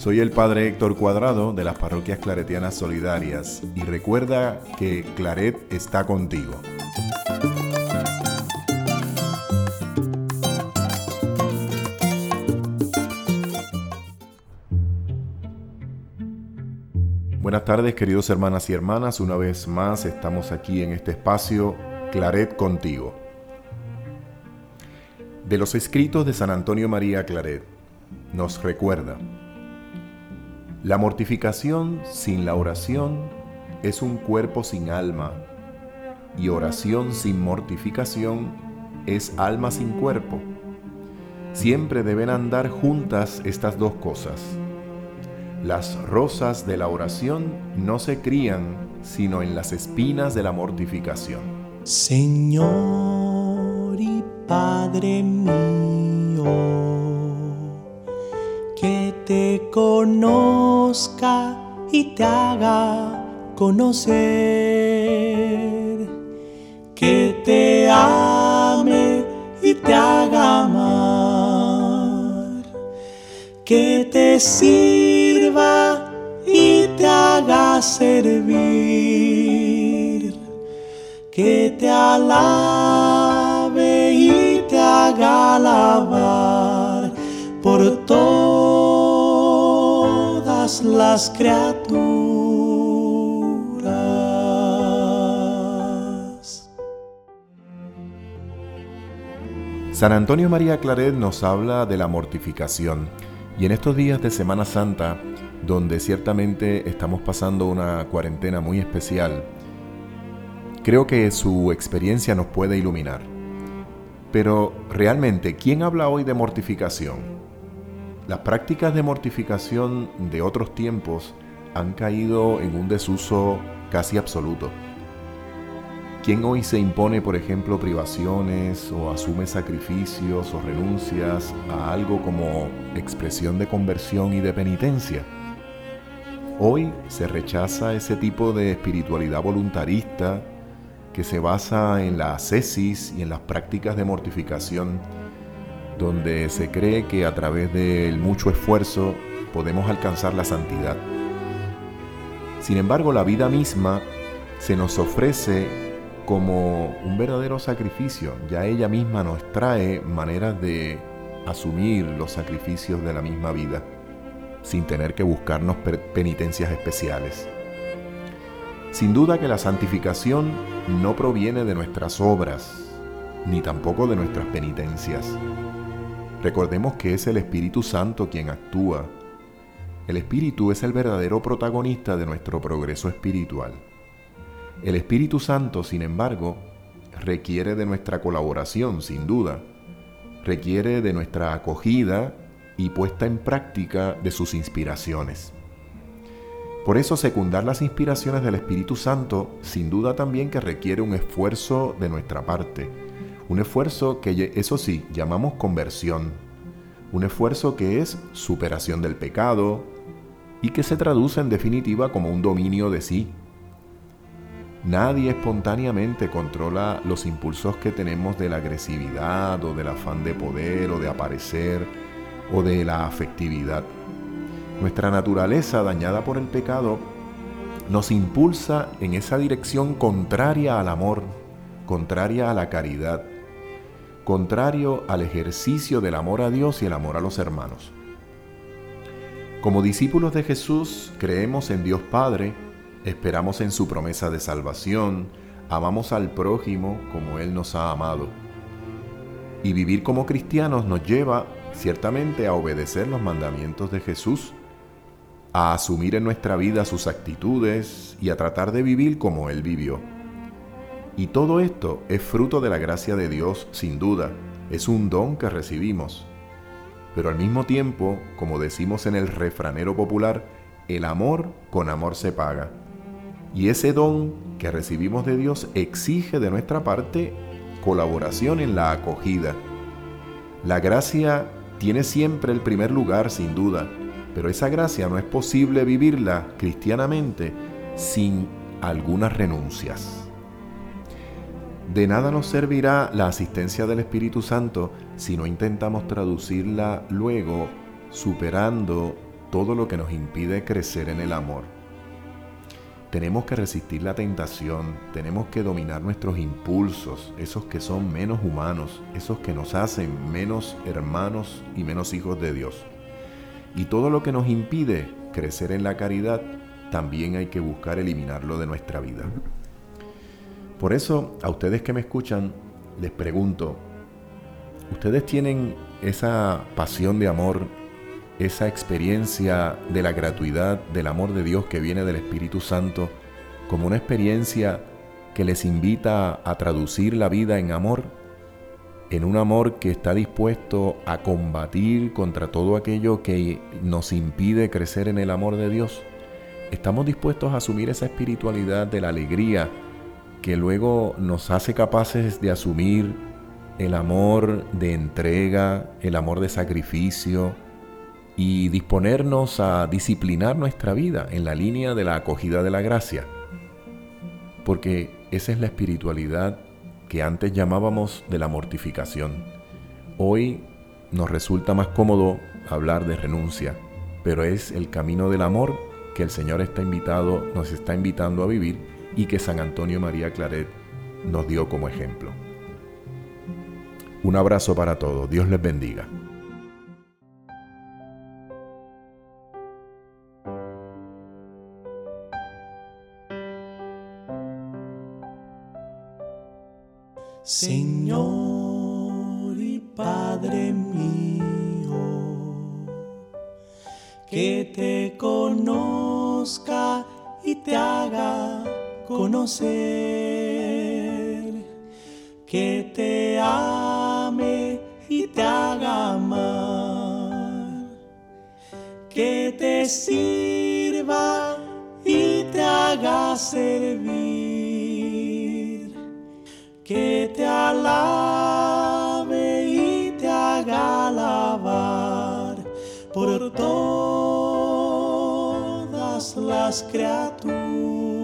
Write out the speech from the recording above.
Soy el Padre Héctor Cuadrado de las Parroquias Claretianas Solidarias y recuerda que Claret está contigo. Buenas tardes queridos hermanas y hermanas, una vez más estamos aquí en este espacio Claret contigo. De los escritos de San Antonio María Claret nos recuerda, la mortificación sin la oración es un cuerpo sin alma y oración sin mortificación es alma sin cuerpo. Siempre deben andar juntas estas dos cosas. Las rosas de la oración no se crían sino en las espinas de la mortificación. Señor y Padre mío te conozca y te haga conocer, que te ame y te haga amar, que te sirva y te haga servir, que te alabe las criaturas. San Antonio María Claret nos habla de la mortificación y en estos días de Semana Santa, donde ciertamente estamos pasando una cuarentena muy especial, creo que su experiencia nos puede iluminar. Pero realmente, ¿quién habla hoy de mortificación? Las prácticas de mortificación de otros tiempos han caído en un desuso casi absoluto. ¿Quién hoy se impone, por ejemplo, privaciones o asume sacrificios o renuncias a algo como expresión de conversión y de penitencia? Hoy se rechaza ese tipo de espiritualidad voluntarista que se basa en la ascesis y en las prácticas de mortificación donde se cree que a través del mucho esfuerzo podemos alcanzar la santidad. Sin embargo, la vida misma se nos ofrece como un verdadero sacrificio. Ya ella misma nos trae maneras de asumir los sacrificios de la misma vida, sin tener que buscarnos penitencias especiales. Sin duda que la santificación no proviene de nuestras obras, ni tampoco de nuestras penitencias. Recordemos que es el Espíritu Santo quien actúa. El Espíritu es el verdadero protagonista de nuestro progreso espiritual. El Espíritu Santo, sin embargo, requiere de nuestra colaboración, sin duda. Requiere de nuestra acogida y puesta en práctica de sus inspiraciones. Por eso secundar las inspiraciones del Espíritu Santo sin duda también que requiere un esfuerzo de nuestra parte, un esfuerzo que, eso sí, llamamos conversión. Un esfuerzo que es superación del pecado y que se traduce en definitiva como un dominio de sí. Nadie espontáneamente controla los impulsos que tenemos de la agresividad o del afán de poder o de aparecer o de la afectividad. Nuestra naturaleza dañada por el pecado nos impulsa en esa dirección contraria al amor, contraria a la caridad, contrario al ejercicio del amor a Dios y el amor a los hermanos. Como discípulos de Jesús, creemos en Dios Padre, esperamos en su promesa de salvación, amamos al prójimo como Él nos ha amado. Y vivir como cristianos nos lleva ciertamente a obedecer los mandamientos de Jesús, a asumir en nuestra vida sus actitudes y a tratar de vivir como Él vivió. Y todo esto es fruto de la gracia de Dios, sin duda, es un don que recibimos. Pero al mismo tiempo, como decimos en el refranero popular, el amor con amor se paga. Y ese don que recibimos de Dios exige de nuestra parte colaboración en la acogida. La gracia tiene siempre el primer lugar, sin duda, pero esa gracia no es posible vivirla cristianamente sin algunas renuncias. De nada nos servirá la asistencia del Espíritu Santo si no intentamos traducirla luego superando todo lo que nos impide crecer en el amor. Tenemos que resistir la tentación, tenemos que dominar nuestros impulsos, esos que son menos humanos, esos que nos hacen menos hermanos y menos hijos de Dios. Y todo lo que nos impide crecer en la caridad, también hay que buscar eliminarlo de nuestra vida. Por eso, a ustedes que me escuchan, les pregunto, ¿ustedes tienen esa pasión de amor, esa experiencia de la gratuidad, del amor de Dios que viene del Espíritu Santo, como una experiencia que les invita a traducir la vida en amor? en un amor que está dispuesto a combatir contra todo aquello que nos impide crecer en el amor de Dios. Estamos dispuestos a asumir esa espiritualidad de la alegría, que luego nos hace capaces de asumir el amor de entrega, el amor de sacrificio y disponernos a disciplinar nuestra vida en la línea de la acogida de la gracia. Porque esa es la espiritualidad que antes llamábamos de la mortificación. Hoy nos resulta más cómodo hablar de renuncia, pero es el camino del amor que el Señor está invitado, nos está invitando a vivir y que San Antonio María Claret nos dio como ejemplo. Un abrazo para todos, Dios les bendiga. Señor y Padre mío, que te conozca y te haga conocer, que te ame y te haga amar, que te sirva y te haga servir, que te alabe y te haga alabar por todas las criaturas